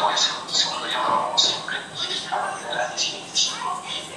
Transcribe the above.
都会是从何样的东？